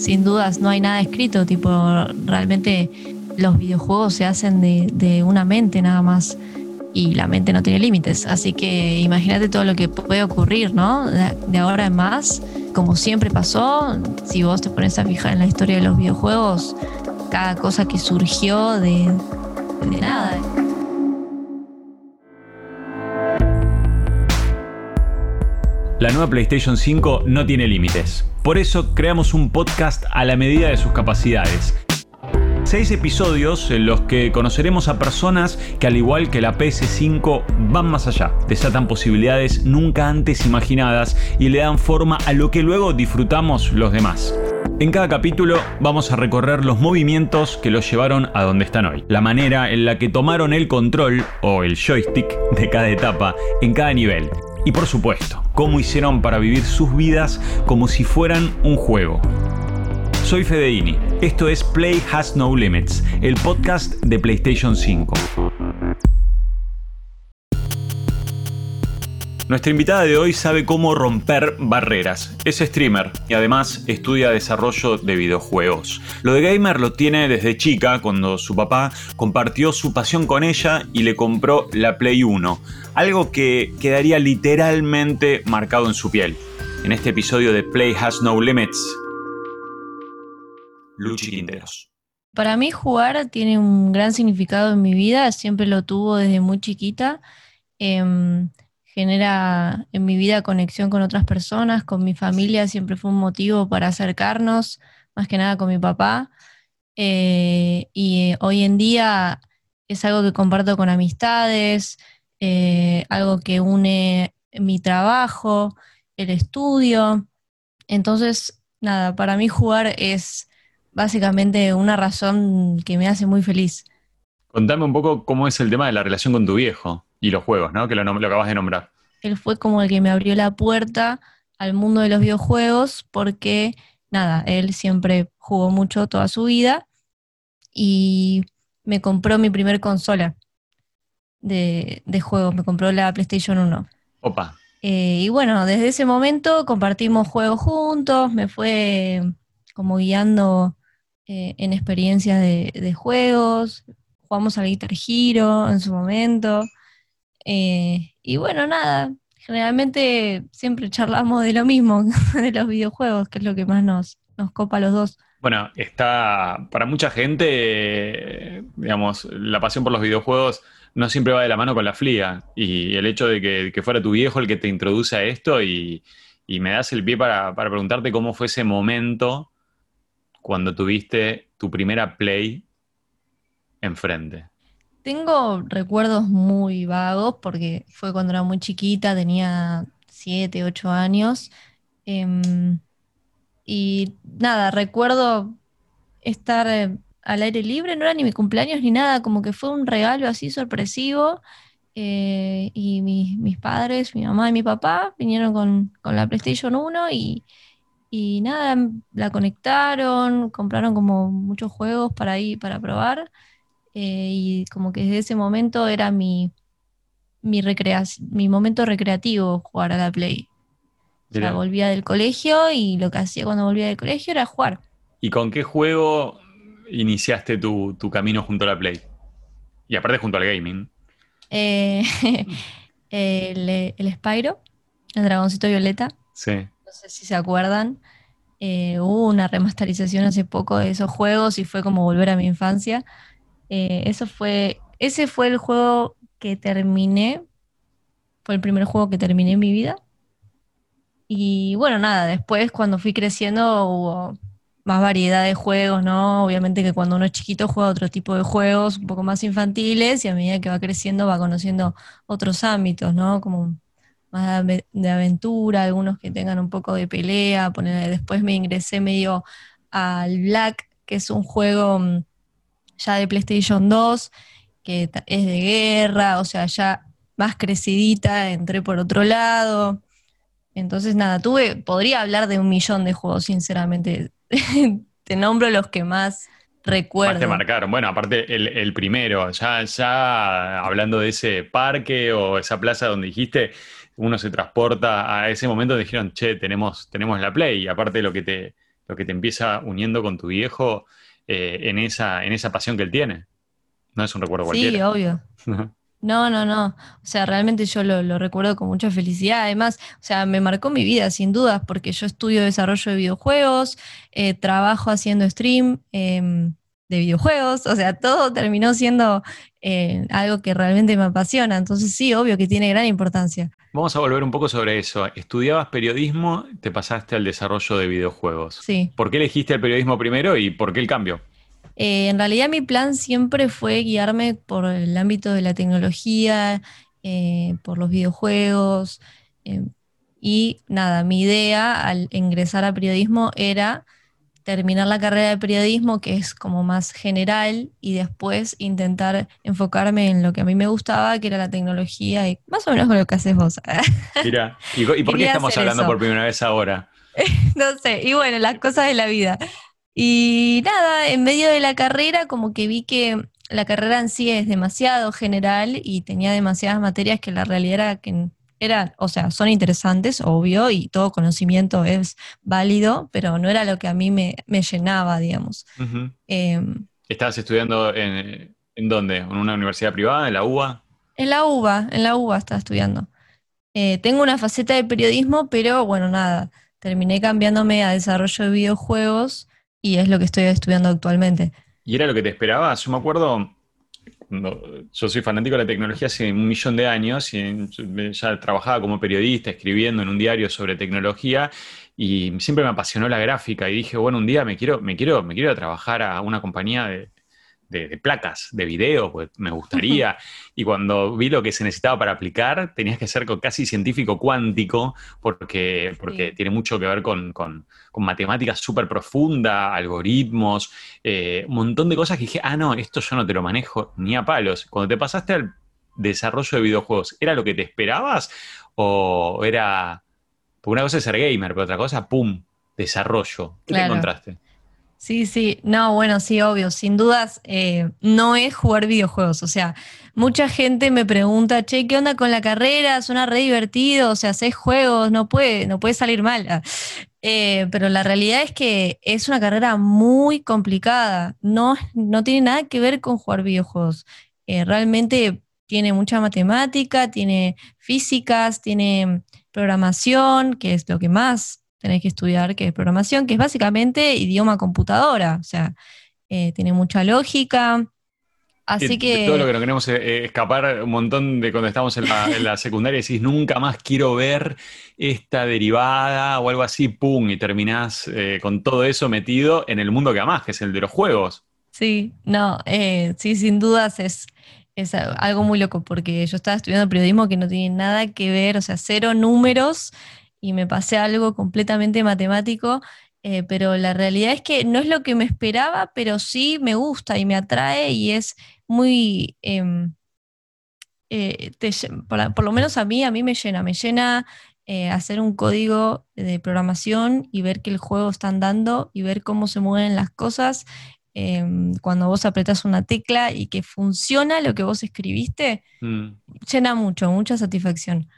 sin dudas no hay nada escrito, tipo, realmente los videojuegos se hacen de, una mente nada más y la mente no tiene límites, así que imagínate todo lo que puede ocurrir, ¿no? De, ahora en más, como siempre pasó, si vos te pones a fijar en la historia de los videojuegos, cada cosa que surgió de, de nada. La nueva PlayStation 5 no tiene límites. Por eso creamos un podcast a la medida de sus capacidades. Seis episodios en los que conoceremos a personas que al igual que la PS5 van más allá, desatan posibilidades nunca antes imaginadas y le dan forma a lo que luego disfrutamos los demás. En cada capítulo vamos a recorrer los movimientos que los llevaron a donde están hoy, la manera en la que tomaron el control o el joystick de cada etapa en cada nivel y por supuesto, cómo hicieron para vivir sus vidas como si fueran un juego. Soy Fedeini, esto es Play Has No Limits, el podcast de PlayStation 5. Nuestra invitada de hoy sabe cómo romper barreras. Es streamer y además estudia desarrollo de videojuegos. Lo de gamer lo tiene desde chica cuando su papá compartió su pasión con ella y le compró la Play 1. Algo que quedaría literalmente marcado en su piel. En este episodio de Play Has No Limits, Luchi Quinteros. Para mí jugar tiene un gran significado en mi vida, siempre lo tuvo desde muy chiquita. Em, genera en mi vida conexión con otras personas, con mi familia, siempre fue un motivo para acercarnos, más que nada con mi papá. Eh, y hoy en día es algo que comparto con amistades, eh, algo que une mi trabajo, el estudio. Entonces, nada, para mí jugar es básicamente una razón que me hace muy feliz. Contame un poco cómo es el tema de la relación con tu viejo y los juegos, ¿no? Que lo, acabas de nombrar. Él fue como el que me abrió la puerta al mundo de los videojuegos porque, nada, él siempre jugó mucho toda su vida y me compró mi primer consola de, juegos, me compró la PlayStation 1. Opa. Eh, y bueno, desde ese momento compartimos juegos juntos, me fue como guiando eh, en experiencias de, de, juegos, jugamos al Guitar Hero en su momento. Eh, y bueno, nada, generalmente siempre charlamos de lo mismo, de los videojuegos, que es lo que más nos, nos copa a los dos. Bueno, está para mucha gente, digamos, la pasión por los videojuegos no siempre va de la mano con la flia. Y el hecho de que, fuera tu viejo el que te introduce a esto y, me das el pie para, para, preguntarte cómo fue ese momento cuando tuviste tu primera play enfrente. Tengo recuerdos muy vagos porque fue cuando era muy chiquita, tenía 7, 8 años. Em, y nada, recuerdo estar eh, al aire libre, no era ni mi cumpleaños ni nada, como que fue un regalo así sorpresivo. Eh, y mis, padres, mi mamá y mi papá vinieron con, la PlayStation 1 y, y, nada, la conectaron, compraron como muchos juegos para ir para probar. Eh, y como que desde ese momento era mi, mi, mi momento recreativo jugar a la Play. O sea, volvía del colegio y lo que hacía cuando volvía del colegio era jugar. ¿Y con qué juego iniciaste tu, camino junto a la Play? Y aparte junto al gaming. Eh, el, el Spyro, el dragoncito violeta. Sí. No sé si se acuerdan. Eh, hubo una remasterización hace poco de esos juegos y fue como volver a mi infancia. Eh, eso fue, ese fue el juego que terminé, fue el primer juego que terminé en mi vida. Y bueno, nada, después cuando fui creciendo hubo más variedad de juegos, ¿no? Obviamente que cuando uno es chiquito juega otro tipo de juegos un poco más infantiles y a medida que va creciendo va conociendo otros ámbitos, ¿no? Como más de aventura, algunos que tengan un poco de pelea. después me ingresé medio al Black, que es un juego mm, ya de PlayStation 2, que es de guerra, o sea, ya más crecidita, entré por otro lado. Entonces, nada, tuve, podría hablar de un millón de juegos, sinceramente. te nombro los que más recuerdo. Te marcaron. Bueno, aparte el, primero, ya, ya hablando de ese parque o esa plaza donde dijiste, uno se transporta a ese momento donde dijeron, che, tenemos, tenemos la Play, y aparte lo que te, lo que te empieza uniendo con tu viejo eh, en, esa, en esa pasión que él tiene. No es un recuerdo cualquiera. Sí, obvio. No, no, no. O sea, realmente yo lo, recuerdo con mucha felicidad. Además, o sea, me marcó mi vida, sin dudas, porque yo estudio desarrollo de videojuegos, eh, trabajo haciendo stream em, de videojuegos, o sea, todo terminó siendo eh, algo que realmente me apasiona. Entonces, sí, obvio que tiene gran importancia. Vamos a volver un poco sobre eso. Estudiabas periodismo, te pasaste al desarrollo de videojuegos. Sí. ¿Por qué elegiste el periodismo primero y por qué el cambio? Eh, en realidad mi plan siempre fue guiarme por el ámbito de la tecnología, eh, por los videojuegos. Eh, y nada, mi idea al ingresar a periodismo era terminar la carrera de periodismo, que es como más general, y después intentar enfocarme en lo que a mí me gustaba, que era la tecnología, y más o menos con lo que haces vos. Mira, ¿y, por qué estamos hablando por primera vez ahora? no sé, y bueno, las cosas de la vida. Y nada, en medio de la carrera como que vi que la carrera en sí es demasiado general y tenía demasiadas materias que la realidad era que era, o sea, son interesantes, obvio, y todo conocimiento es válido, pero no era lo que a mí me, llenaba, digamos. Em, ¿Estabas estudiando en, en, dónde? ¿En una universidad privada, en la UBA? En la UBA, en la UBA estaba estudiando. Eh, tengo una faceta de periodismo, pero bueno, nada, terminé cambiándome a desarrollo de videojuegos y es lo que estoy estudiando actualmente. ¿Y era lo que te esperabas? Yo me acuerdo, yo soy fanático de la tecnología hace un millón de años y ya trabajaba como periodista, escribiendo en un diario sobre tecnología y siempre me apasionó la gráfica y dije, bueno, un día me quiero, me quiero, me quiero trabajar a una compañía de, de, placas, de video, pues me gustaría. y cuando vi lo que se necesitaba para aplicar, tenías que ser casi científico cuántico, porque, porque tiene mucho que ver con, con, con matemáticas súper profunda, algoritmos, eh, un montón de cosas que dije, ah, no, esto yo no te lo manejo ni a palos. Cuando te pasaste al desarrollo de videojuegos, ¿era lo que te esperabas? ¿O era... Porque una cosa es ser gamer, pero otra cosa, ¡pum! Desarrollo. ¿Qué te encontraste? Sí, sí, no, bueno, sí, obvio, sin dudas, eh, no es jugar videojuegos, o sea, mucha gente me pregunta, che, ¿qué onda con la carrera? Suena re divertido, o sea, haces juegos, no puede, no puede salir mal. Ah, eh, pero la realidad es que es una carrera muy complicada, no, no tiene nada que ver con jugar videojuegos, eh, realmente tiene mucha matemática, tiene físicas, tiene programación, que es lo que más tenés que estudiar, que es programación, que es básicamente idioma computadora, o sea, eh, tiene mucha lógica. Así que... Todo lo que no queremos es escapar un montón de cuando estamos en la, secundaria y decís, nunca más quiero ver esta derivada o algo así, ¡pum! Y terminás eh, con todo eso metido en el mundo que amás, que es el de los juegos. Sí, no, eh, sí, sin dudas es, es algo muy loco, porque yo estaba estudiando periodismo que no tiene nada que ver, o sea, cero números, y me pasé algo completamente matemático, eh, pero la realidad es que no es lo que me esperaba, pero sí me gusta y me atrae y es muy... Em, eh, por, lo menos a mí, a mí me llena, me llena eh, hacer un código de programación y ver que el juego está andando y ver cómo se mueven las cosas em, cuando vos apretás una tecla y que funciona lo que vos escribiste, mm. llena mucho, mucha satisfacción.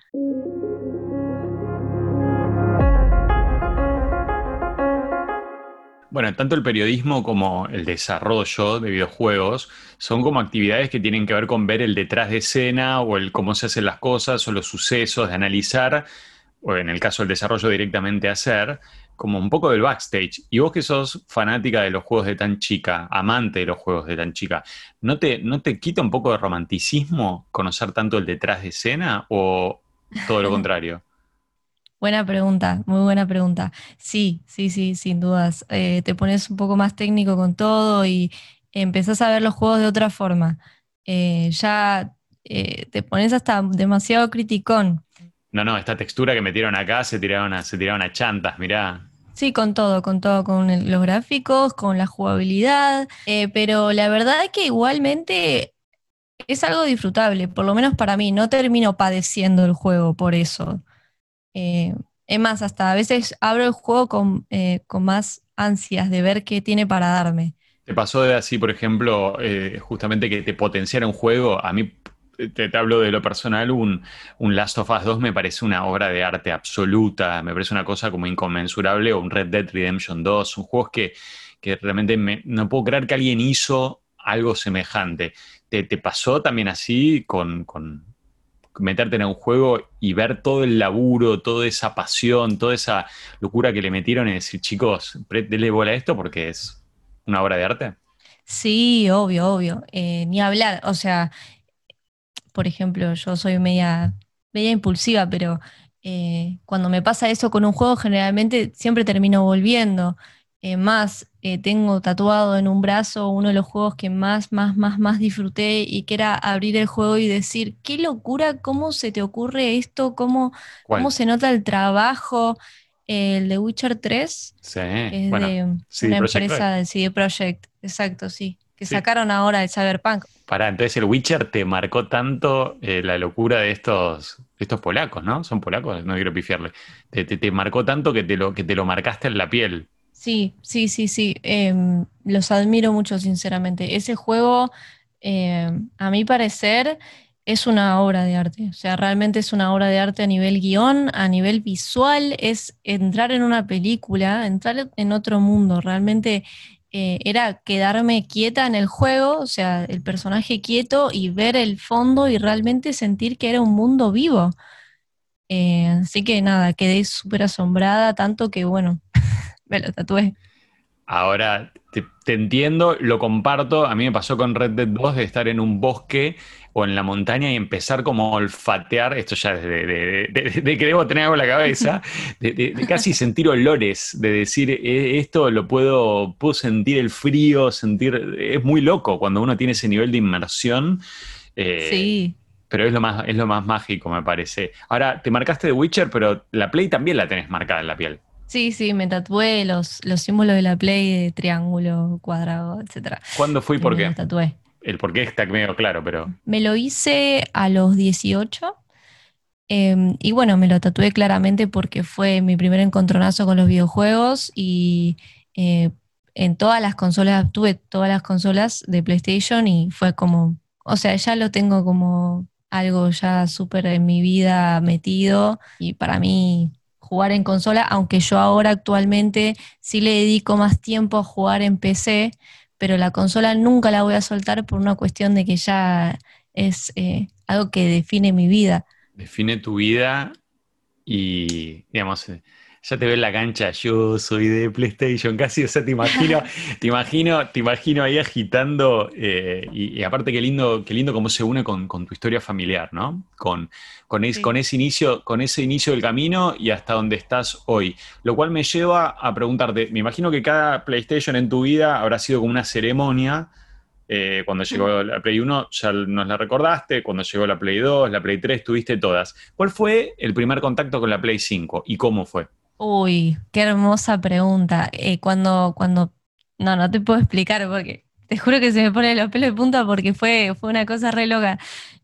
Bueno, tanto el periodismo como el desarrollo de videojuegos son como actividades que tienen que ver con ver el detrás de escena o el cómo se hacen las cosas o los sucesos, de analizar, o en el caso del desarrollo directamente hacer, como un poco del backstage. Y vos que sos fanática de los juegos de tan chica, amante de los juegos de tan chica, ¿no te, no te quita un poco de romanticismo conocer tanto el detrás de escena o todo lo contrario? Buena pregunta, muy buena pregunta. Sí, sí, sí, sin dudas. Eh, te pones un poco más técnico con todo y empezás a ver los juegos de otra forma. Eh, ya eh, te pones hasta demasiado criticón. No, no, esta textura que metieron acá se tiraron a, se tiraron a chantas, mirá. Sí, con todo, con todo, con los gráficos, con la jugabilidad, pero la verdad es que igualmente es algo disfrutable, por lo menos para mí, no termino padeciendo el juego por eso. Eh, es más, hasta a veces abro el juego eh, con, más ansias de ver qué tiene para darme. ¿Te pasó de así, por ejemplo, eh, justamente que te potenciara un juego? A mí te, hablo de lo personal, un, un, Last of Us 2 me parece una obra de arte absoluta, me parece una cosa como inconmensurable, o un Red Dead Redemption 2, son juegos que, que realmente no puedo creer que alguien hizo algo semejante. ¿Te, te pasó también así con, con, meterte en un juego y ver todo el laburo, toda esa pasión, toda esa locura que le metieron y decir, chicos, denle bola a esto porque es una obra de arte? Sí, obvio, obvio. Eh, ni hablar. O sea, por ejemplo, yo soy media, media impulsiva, pero eh, cuando me pasa eso con un juego, generalmente siempre termino volviendo. Eh, más, tengo tatuado en un brazo uno de los juegos que más, más, más, más disfruté y que era abrir el juego y decir, qué locura, cómo se te ocurre esto, cómo, cómo se nota el trabajo. El de Witcher 3 sí, es de una empresa de CD Projekt, exacto, sí. Que sacaron ahora el Cyberpunk. Pará, entonces el Witcher te marcó tanto eh, la locura de estos, estos polacos, ¿no? Son polacos, no quiero pifiarle. Te, te, marcó tanto que te, lo, que te lo marcaste en la piel. Sí, sí, sí, sí. Em, los admiro mucho, sinceramente. Ese juego, em, a mi parecer, es una obra de arte, o sea, realmente es una obra de arte a nivel guion, a nivel visual, es entrar en una película, entrar en otro mundo, realmente eh, era quedarme quieta en el juego, o sea, el personaje quieto y ver el fondo y realmente sentir que era un mundo vivo. Eh, así que nada, quedé súper asombrada, tanto que bueno, me lo tatué. Ahora, te, entiendo, lo comparto. A mí me pasó con Red Dead 2 de estar en un bosque o en la montaña y empezar como a olfatear, esto ya es de, que debo tener algo en la cabeza, de, casi sentir olores, de decir, eh, esto lo puedo, puedo sentir el frío, sentir, es muy loco cuando uno tiene ese nivel de inmersión. Eh, sí. Pero es lo, más, es lo más mágico, me parece. Ahora, te marcaste de Witcher, pero la Play también la tenés marcada en la piel. Sí, sí, me tatué los, los símbolos de la Play de triángulo, cuadrado, etc. ¿Cuándo fui y por qué? Me tatué. El por qué está medio claro, pero... Me lo hice a los 18. Em, y bueno, me lo tatué claramente porque fue mi primer encontronazo con los videojuegos y eh, en todas las consolas, tuve todas las consolas de PlayStation y fue como, o sea, ya lo tengo como algo ya súper en mi vida metido y para mí jugar en consola, aunque yo ahora actualmente sí le dedico más tiempo a jugar en PC, pero la consola nunca la voy a soltar por una cuestión de que ya es eh, algo que define mi vida. Define tu vida y, digamos, ya te veo en la cancha, yo soy de PlayStation, casi, o sea, te imagino, te imagino, te imagino ahí agitando, eh, y, aparte qué lindo, qué lindo cómo se une con, tu historia familiar, ¿no? Con, con, con, ese inicio, con ese inicio del camino y hasta donde estás hoy. Lo cual me lleva a preguntarte, me imagino que cada PlayStation en tu vida habrá sido como una ceremonia. Eh, cuando llegó la Play 1 ya nos la recordaste, cuando llegó la Play 2, la Play 3, tuviste todas. ¿Cuál fue el primer contacto con la Play 5 y cómo fue? Uy, qué hermosa pregunta. Eh, cuando, cuando, no, no te puedo explicar porque te juro que se me pone los pelos de punta porque fue, fue una cosa re loca.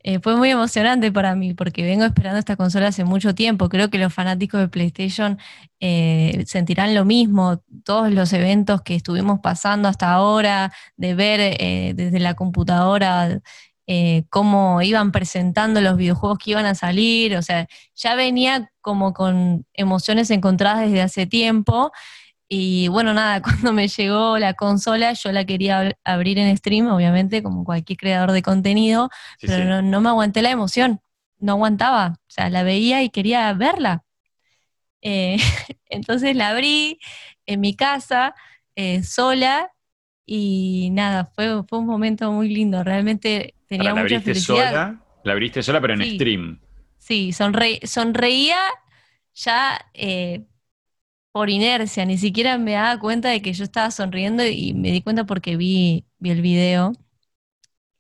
Eh, fue muy emocionante para mí porque vengo esperando esta consola hace mucho tiempo. Creo que los fanáticos de PlayStation eh, sentirán lo mismo. Todos los eventos que estuvimos pasando hasta ahora, de ver desde la computadora eh, cómo iban presentando los videojuegos que iban a salir, o sea, ya venía como con emociones encontradas desde hace tiempo. Y bueno, nada, cuando me llegó la consola, yo la quería abrir en stream, obviamente, como cualquier creador de contenido, pero No, me aguanté la emoción, no aguantaba, o sea, la veía y quería verla. Eh, entonces la abrí en mi casa, eh, sola, y nada, fue, fue un momento muy lindo, realmente tenía mucha la felicidad. Sola, la abriste sola, pero en stream. Sí, sonreía ya eh, por inercia, ni siquiera me daba cuenta de que yo estaba sonriendo y me di cuenta porque vi, vi el video.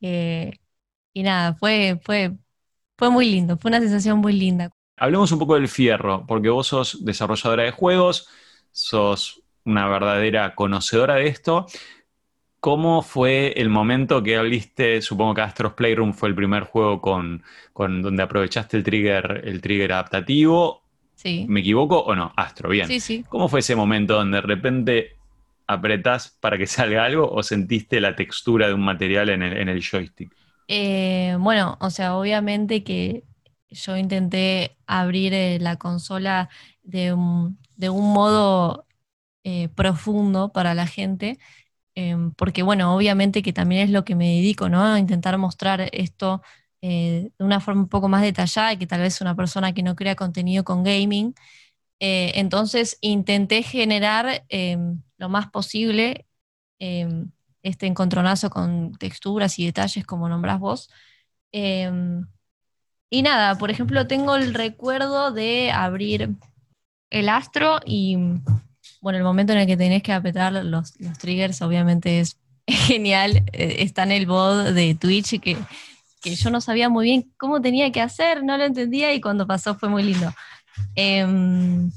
Eh, y nada, fue, fue, fue muy lindo, fue una sensación muy linda. Hablemos un poco del fierro, porque vos sos desarrolladora de juegos, sos una verdadera conocedora de esto. ¿Cómo fue el momento que abriste? Supongo que Astros Playroom fue el primer juego con, donde aprovechaste el trigger, el trigger adaptativo. Sí. ¿Me equivoco o no? Astro, bien. Sí, sí. ¿Cómo fue ese momento donde de repente apretás para que salga algo o sentiste la textura de un material en el, joystick? Eh, bueno, o sea, obviamente que yo intenté abrir eh, la consola de un, de un modo eh, profundo para la gente, em, porque bueno, obviamente que también es lo que me dedico, ¿no? A intentar mostrar esto de una forma un poco más detallada y que tal vez una persona que no crea contenido con gaming. entonces intenté generar em, lo más posible em, este encontronazo con texturas y detalles como nombrás vos. Y nada, por ejemplo, tengo el recuerdo de abrir el astro y, bueno, el momento en el que tenés que apretar los, triggers obviamente es genial. Eh, está en el bot de Twitch que, que, yo no sabía muy bien cómo tenía que hacer, no lo entendía y cuando pasó fue muy lindo. Em,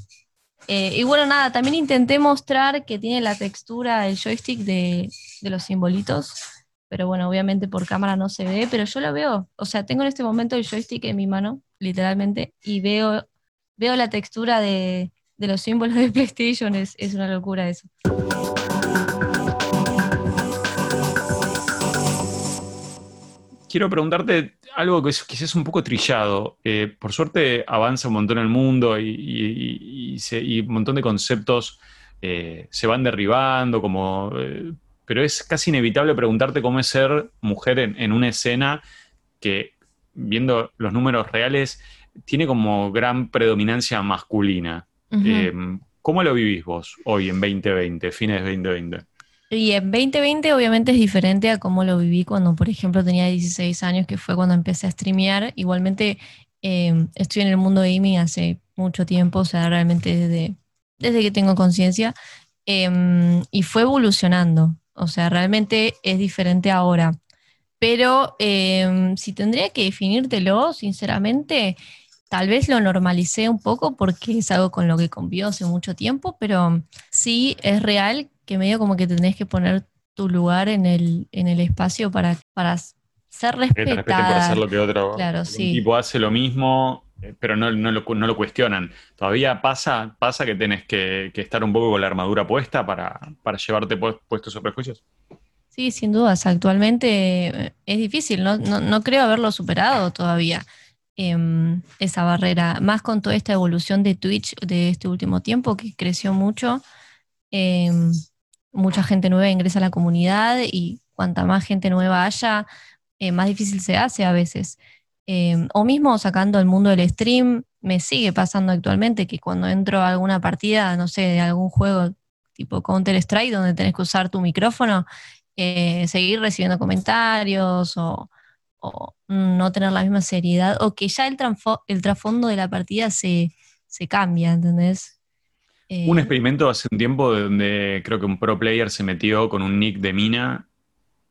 eh, y bueno, nada, también intenté mostrar que tiene la textura el joystick de, de los simbolitos, pero bueno, obviamente por cámara no se ve, pero yo lo veo. O sea, tengo en este momento el joystick en mi mano, literalmente, y veo, veo la textura de, de los símbolos de PlayStation, es, una locura eso. quiero preguntarte algo que es quizás un poco trillado. Eh, por suerte avanza un montón el mundo y, un montón de conceptos eh, se van derribando, como, eh, pero es casi inevitable preguntarte cómo es ser mujer en, una escena que, viendo los números reales, tiene como gran predominancia masculina. ¿Cómo lo vivís vos hoy en 2020, fines de 2020? Y en 2020 obviamente es diferente a cómo lo viví cuando, por ejemplo, tenía 16 años, que fue cuando empecé a streamear. Igualmente em, estoy en el mundo gaming hace mucho tiempo, o sea, realmente desde, desde que tengo conciencia, em, y fue evolucionando. O sea, realmente es diferente ahora. Pero em, si tendría que definírtelo, sinceramente, tal vez lo normalicé un poco porque es algo con lo que convivo hace mucho tiempo, pero sí es real que medio como que tenés que poner tu lugar en el, en el espacio para, para ser respetada. Que por hacer lo que otro claro, sí. tipo hace lo mismo, eh, pero no, no, lo, no, lo, cuestionan. ¿Todavía pasa, pasa que tenés que, que, estar un poco con la armadura puesta para, para llevarte puestos sobre prejuicios? Sí, sin dudas. Actualmente eh, es difícil, no, no, creo haberlo superado todavía. Em, esa barrera, más con toda esta evolución de Twitch de este último tiempo que creció mucho. Eh, mucha gente nueva ingresa a la comunidad y cuanta más gente nueva haya, eh, más difícil se hace a veces. Eh, o mismo sacando el mundo del stream, me sigue pasando actualmente que cuando entro a alguna partida, no sé, de algún juego tipo Counter-Strike, donde tenés que usar tu micrófono, eh, seguir recibiendo comentarios o, no tener la misma seriedad, o que ya el, trasfondo de la partida se, cambia, ¿entendés? un eh, experimento hace un tiempo donde creo que un pro player se metió con un nick de mina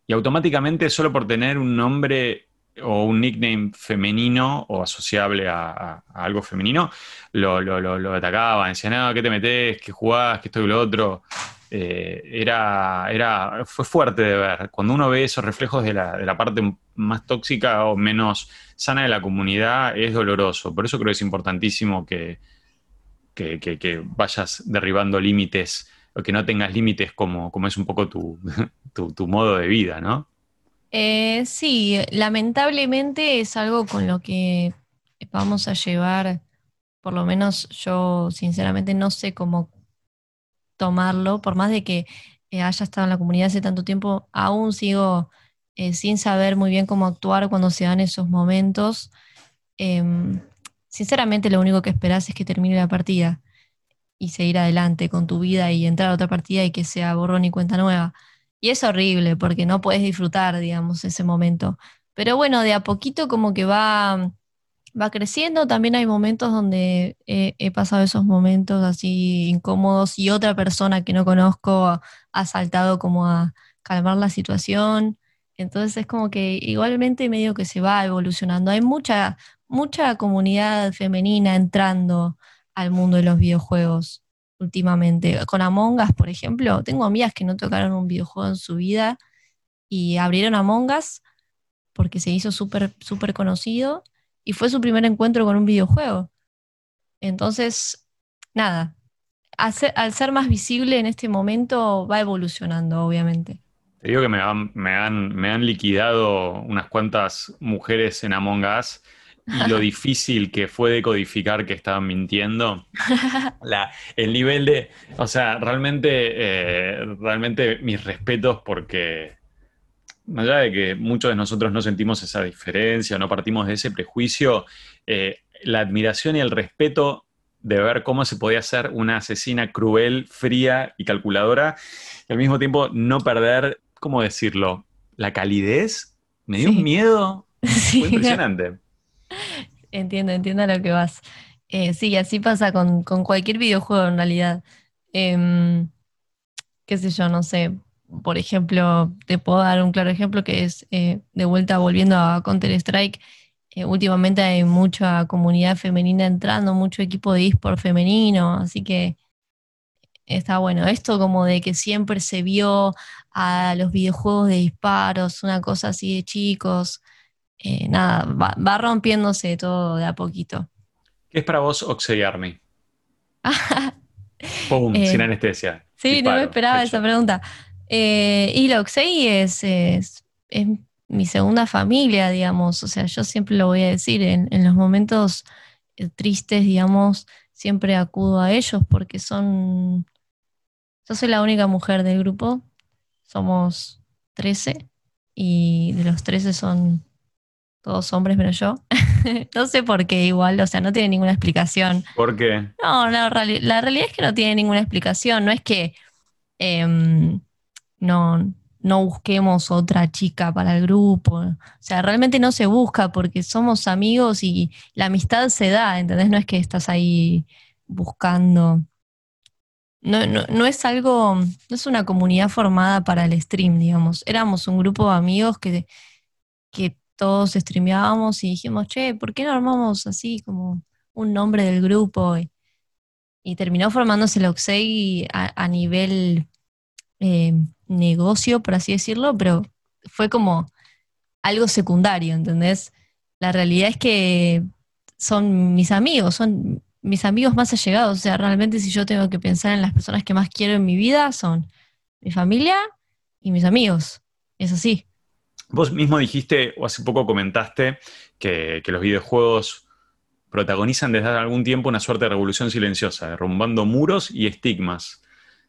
y automáticamente solo por tener un nombre o un nickname femenino o asociable a, algo femenino, lo, lo, atacaban, decían, no, ¿qué te metes? ¿Qué jugás? ¿Qué esto y lo otro? Eh, era, era, fue fuerte de ver. Cuando uno ve esos reflejos de la, de la, parte más tóxica o menos sana de la comunidad, es doloroso. Por eso creo que es importantísimo que, que, vayas derribando límites o que no tengas límites como, como es un poco tu, tu, modo de vida, ¿no? Eh, sí, lamentablemente es algo con lo que vamos a llevar, por lo menos yo sinceramente no sé cómo tomarlo, por más de que eh, haya estado en la comunidad hace tanto tiempo, aún sigo eh, sin saber muy bien cómo actuar cuando se dan esos momentos. Em, sinceramente lo único que esperas es que termine la partida y seguir adelante con tu vida y entrar a otra partida y que sea borrón y cuenta nueva. Y es horrible porque no puedes disfrutar, digamos, ese momento. Pero bueno, de a poquito como que va, va creciendo. También hay momentos donde he, pasado esos momentos así incómodos y otra persona que no conozco ha saltado como a calmar la situación. Entonces es como que igualmente medio que se va evolucionando. Hay mucha, mucha comunidad femenina entrando al mundo de los videojuegos últimamente. Con Among Us, por ejemplo, tengo amigas que no tocaron un videojuego en su vida y abrieron Among Us porque se hizo súper súper conocido y fue su primer encuentro con un videojuego. Entonces, nada, al ser, al ser más visible en este momento va evolucionando, obviamente. Te digo que me han, me han, me han liquidado unas cuantas mujeres en Among Us y lo difícil que fue decodificar que estaban mintiendo. La, el nivel de. O sea, realmente, eh, realmente mis respetos porque. Más allá de que muchos de nosotros no sentimos esa diferencia, no partimos de ese prejuicio, eh, la admiración y el respeto de ver cómo se podía ser una asesina cruel, fría y calculadora, y al mismo tiempo no perder, ¿cómo decirlo? La calidez. Me dio un miedo. Fue impresionante. Entiendo, entiendo a lo que vas. Eh, sí, así pasa con, cualquier videojuego en realidad. Em, qué sé yo, no sé. Por ejemplo, te puedo dar un claro ejemplo que es, eh, de vuelta volviendo a Counter-Strike, eh, últimamente hay mucha comunidad femenina entrando, mucho equipo de eSport femenino, así que está bueno. Esto como de que siempre se vio a los videojuegos de disparos, una cosa así de chicos, eh, nada, va, rompiéndose todo de a poquito. ¿Qué es para vos Oxey Army? ¡Pum! Sin anestesia. Sí, no me esperaba esa pregunta. Eh, y la Oxey es, es, mi segunda familia, digamos. O sea, yo siempre lo voy a decir, en, en los momentos tristes, digamos, siempre acudo a ellos porque son... Yo soy la única mujer del grupo, somos 13 y de los 13 son todos hombres menos yo. no sé por qué igual, o sea, no tiene ninguna explicación. ¿Por qué? No, la, realidad es que no tiene ninguna explicación, no es que em, no, no busquemos otra chica para el grupo, o sea, realmente no se busca porque somos amigos y la amistad se da, ¿entendés? No es que estás ahí buscando. No, no, no, es algo, no es una comunidad formada para el stream, digamos. Éramos un grupo de amigos que, que todos streameábamos y dijimos, che, ¿por qué no armamos así como un nombre del grupo? Y, terminó formándose el Oxey a, nivel eh, negocio, por así decirlo, pero fue como algo secundario, ¿entendés? La realidad es que son mis amigos, son mis amigos más allegados. O sea, realmente si yo tengo que pensar en las personas que más quiero en mi vida, son mi familia y mis amigos. Es así. Vos mismo dijiste, o hace poco comentaste, que, los videojuegos protagonizan desde hace algún tiempo una suerte de revolución silenciosa, derrumbando muros y estigmas,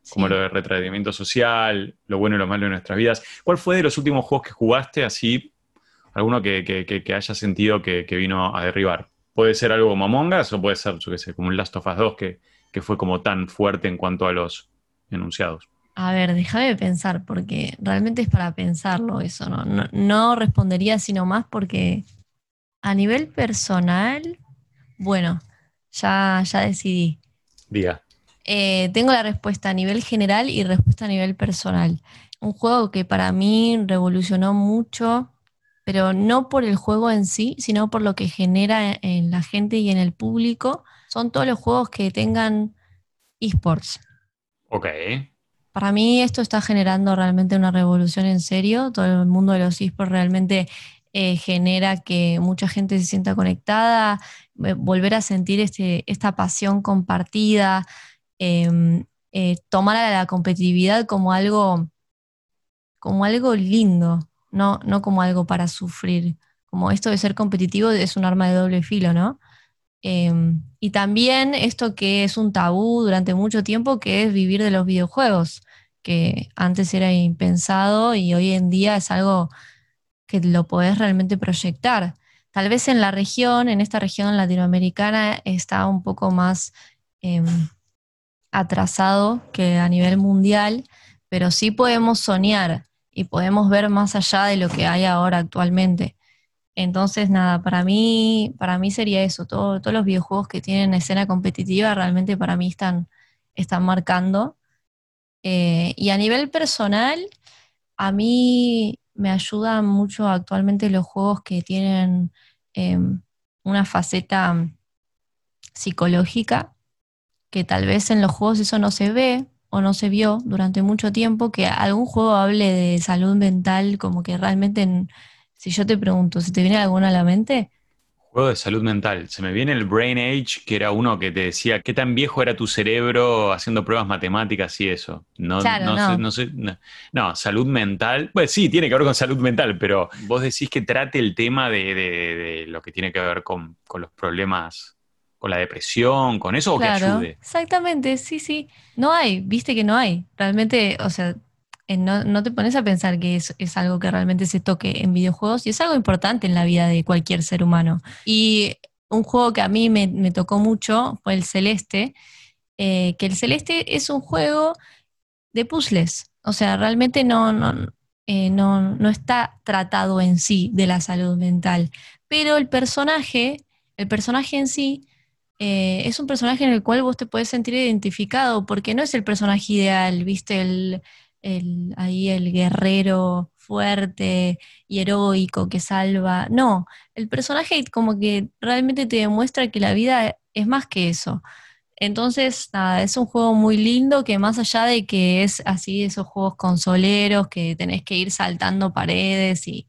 como lo de retraimiento social, lo bueno y lo malo de nuestras vidas. ¿Cuál fue de los últimos juegos que jugaste así, alguno que, que, haya sentido que, vino a derribar? Puede ser algo como Among Us o puede ser, yo qué sé, como un Last of Us 2 que fue como tan fuerte en cuanto a los enunciados. A ver, déjame pensar, porque realmente es para pensarlo eso, ¿no? No, respondería sino más porque a nivel personal, bueno, ya, ya decidí. Diga. Eh, tengo la respuesta a nivel general y respuesta a nivel personal. Un juego que para mí revolucionó mucho, pero no por el juego en sí, sino por lo que genera en la gente y en el público, son todos los juegos que tengan esports. Ok. Para mí esto está generando realmente una revolución en serio. Todo el mundo de los esports realmente eh, genera que mucha gente se sienta conectada, eh, volver a sentir este, esta pasión compartida, em, eh, tomar la competitividad como algo, como algo lindo, no, no como algo para sufrir. Como esto de ser competitivo es un arma de doble filo, ¿no? Em, y también esto que es un tabú durante mucho tiempo, que es vivir de los videojuegos, que antes era impensado y hoy en día es algo que lo podés realmente proyectar. Tal vez en la región, en esta región latinoamericana, está un poco más em, atrasado que a nivel mundial, pero sí podemos soñar y podemos ver más allá de lo que hay ahora actualmente. Entonces, nada, para mí, para mí sería eso. todos los videojuegos que tienen escena competitiva realmente para mí están, están marcando. Eh, y a nivel personal, a mí me ayudan mucho actualmente los juegos que tienen em, una faceta psicológica, que tal vez en los juegos eso no se ve o no se vio durante mucho tiempo, que algún juego hable de salud mental, como que realmente... En, si yo te pregunto, ¿si te viene alguno a la mente? Juego de salud mental. Se me viene el Brain Age, que era uno que te decía qué tan viejo era tu cerebro haciendo pruebas matemáticas y eso. No, no, Sé, no, salud mental. Pues sí, tiene que ver con salud mental, pero vos decís que trate el tema de, lo que tiene que ver con, los problemas, con la depresión, con eso, o que ayude. Exactamente, sí, sí. No hay, viste que no hay. Realmente, o sea, eh, no, te pones a pensar que es, es, algo que realmente se toque en videojuegos y es algo importante en la vida de cualquier ser humano. Y un juego que a mí me, tocó mucho fue el Celeste, eh, que el Celeste es un juego de puzzles, o sea, realmente no, no, eh, no, no está tratado en sí de la salud mental, pero el personaje, el personaje en sí, es un personaje en el cual vos te puedes sentir identificado, porque no es el personaje ideal, viste, el, el, ahí el guerrero fuerte y heroico que salva. No, el personaje como que realmente te demuestra que la vida es más que eso. Entonces, nada, es un juego muy lindo que más allá de que es así esos juegos consoleros que tenés que ir saltando paredes y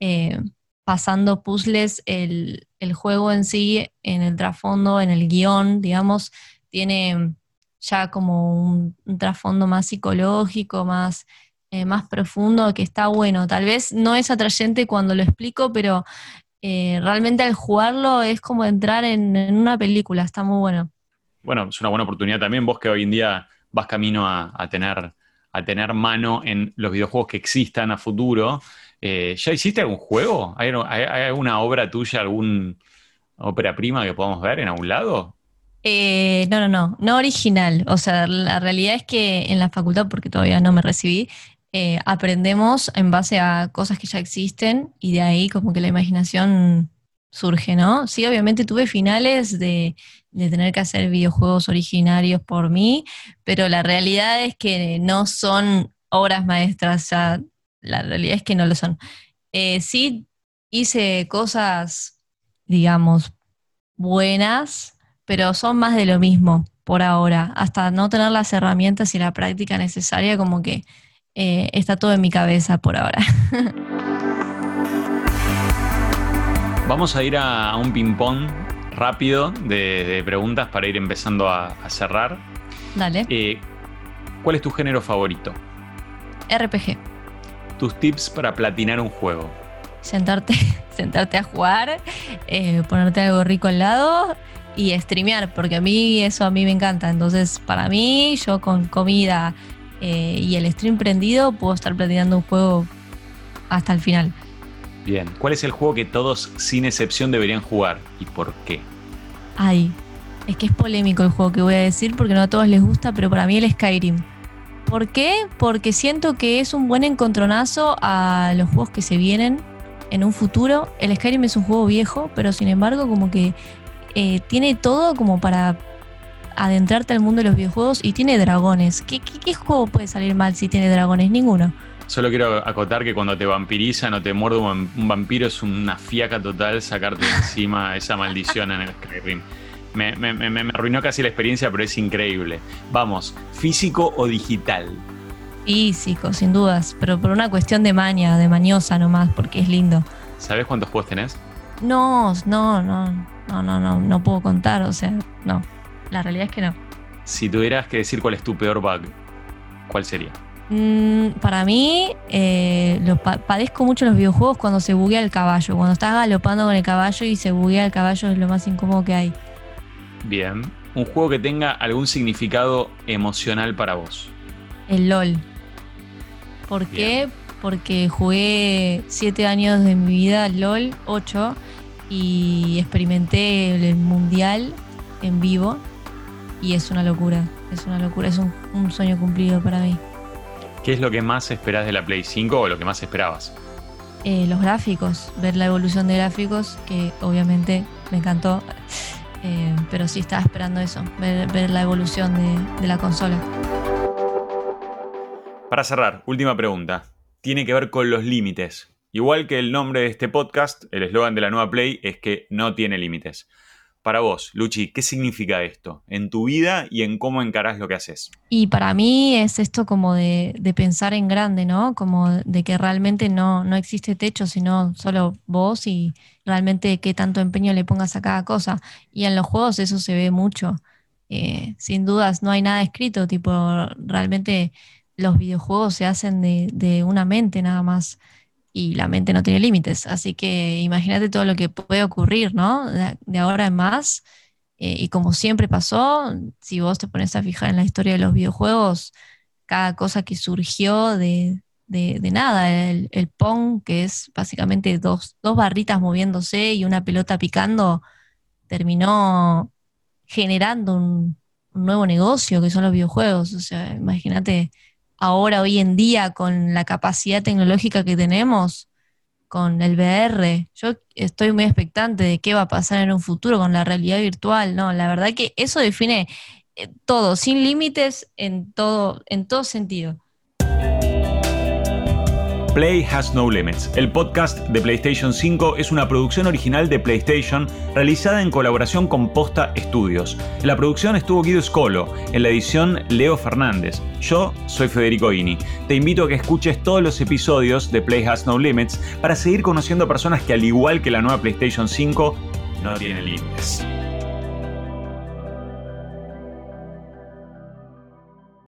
eh, pasando puzzles, el, el, juego en sí, en el trasfondo, en el guion, digamos, tiene ya como un, trasfondo más psicológico, más, eh, más profundo, que está bueno. Tal vez no es atrayente cuando lo explico, pero eh, realmente al jugarlo es como entrar en, una película, está muy bueno. Bueno, es una buena oportunidad también, vos que hoy en día vas camino a, tener, a tener mano en los videojuegos que existan a futuro. Eh, ¿Ya hiciste algún juego? ¿Hay, ¿Hay, alguna obra tuya, alguna ópera prima que podamos ver en algún lado? Eh, no, no, no, no original. O sea, la realidad es que en la facultad, porque todavía no me recibí, eh, aprendemos en base a cosas que ya existen y de ahí como que la imaginación surge, ¿no? Sí, obviamente tuve finales de, tener que hacer videojuegos originarios por mí, pero la realidad es que no son obras maestras, ya la realidad es que no lo son. Eh, sí hice cosas, digamos, buenas, pero son más de lo mismo por ahora. Hasta no tener las herramientas y la práctica necesaria, como que eh, está todo en mi cabeza por ahora. Vamos a ir a, un ping-pong rápido de, preguntas para ir empezando a, cerrar. Dale. Eh, ¿Cuál es tu género favorito? RPG. Tus tips para platinar un juego. Sentarte, sentarte a jugar, eh, ponerte algo rico al lado y streamear, porque a mí eso a mí me encanta. Entonces, para mí, yo con comida eh, y el stream prendido, puedo estar platinando un juego hasta el final. Bien, ¿cuál es el juego que todos, sin excepción, deberían jugar y por qué? Ay, es que es polémico el juego que voy a decir porque no a todos les gusta, pero para mí el Skyrim. ¿Por qué? Porque siento que es un buen encontronazo a los juegos que se vienen en un futuro. El Skyrim es un juego viejo, pero sin embargo como que eh, tiene todo como para adentrarte al mundo de los videojuegos y tiene dragones. ¿Qué, juego puede salir mal si tiene dragones? Ninguno. Solo quiero acotar que cuando te vampirizan o te muerde un vampiro es una fiaca total sacarte encima esa maldición en el Skyrim. Me, me, arruinó casi la experiencia, pero es increíble. Vamos, ¿físico o digital? Físico, sin dudas, pero por una cuestión de maña, de mañosa nomás, porque es lindo. ¿Sabes cuántos juegos tenés? No, no, no no, no, no, no puedo contar, o sea, no. La realidad es que no. Si tuvieras que decir cuál es tu peor bug, ¿cuál sería? Mm, para mí, eh, lo padezco mucho los videojuegos cuando se buguea el caballo. Cuando estás galopando con el caballo y se buguea el caballo es lo más incómodo que hay. Bien. Un juego que tenga algún significado emocional para vos. El LOL. ¿Por qué? Porque jugué siete años de mi vida LOL, ocho y experimenté el mundial en vivo y es una locura, es una locura, es un, sueño cumplido para mí. ¿Qué es lo que más esperás de la Play 5 o lo que más esperabas? Eh, los gráficos, ver la evolución de gráficos, que obviamente me encantó, eh, pero sí estaba esperando eso, ver, la evolución de, de la consola. Para cerrar, última pregunta. Tiene que ver con los límites. Igual que el nombre de este podcast, el eslogan de la nueva Play es que no tiene límites. Para vos, Luchi, ¿qué significa esto en tu vida y en cómo encarás lo que haces? Y para mí es esto como de, pensar en grande, ¿no? Como de que realmente no, no existe techo, sino solo vos y realmente qué tanto empeño le pongas a cada cosa. Y en los juegos eso se ve mucho. Eh, sin dudas no hay nada escrito, tipo, realmente los videojuegos se hacen de, de una mente nada más y la mente no tiene límites. Así que imagínate todo lo que puede ocurrir, ¿no? De, ahora en más. Eh, y como siempre pasó, si vos te pones a fijar en la historia de los videojuegos, cada cosa que surgió de, nada, el, el, Pong, que es básicamente dos, dos barritas moviéndose y una pelota picando, terminó generando un, un nuevo negocio que son los videojuegos. O sea, imagínate ahora, hoy en día, con la capacidad tecnológica que tenemos, con el VR. Yo estoy muy expectante de qué va a pasar en un futuro con la realidad virtual, ¿no? La verdad que eso define eh, todo, sin límites en todo, en todo sentido. Play Has No Limits. El podcast de PlayStation 5 es una producción original de PlayStation realizada en colaboración con Posta Studios. La producción estuvo Guido Scolo, en la edición Leo Fernández. Yo soy Federico Ini. Te invito a que escuches todos los episodios de Play Has No Limits para seguir conociendo personas que al igual que la nueva PlayStation 5 no tienen límites.